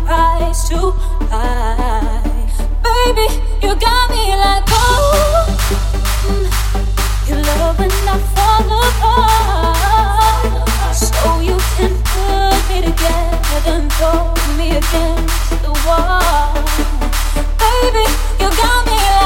price too high. Baby, you got me like oh, mm, you love when I fall apart. So you can put me together and throw me against the wall. Baby, you got me like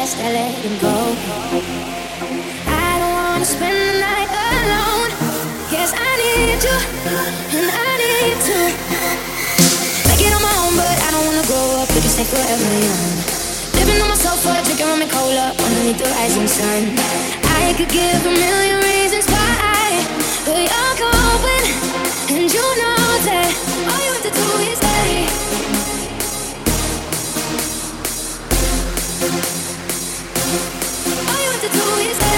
best I let go. I don't wanna spend the night alone. Guess I need you, and I need to make it on my own, but I don't wanna grow up. We can stay forever young. Living on my sofa, drinking rum and cola underneath the rising sun. I could give a million reasons why, but you're going, and you know that all you have to do is stay. do is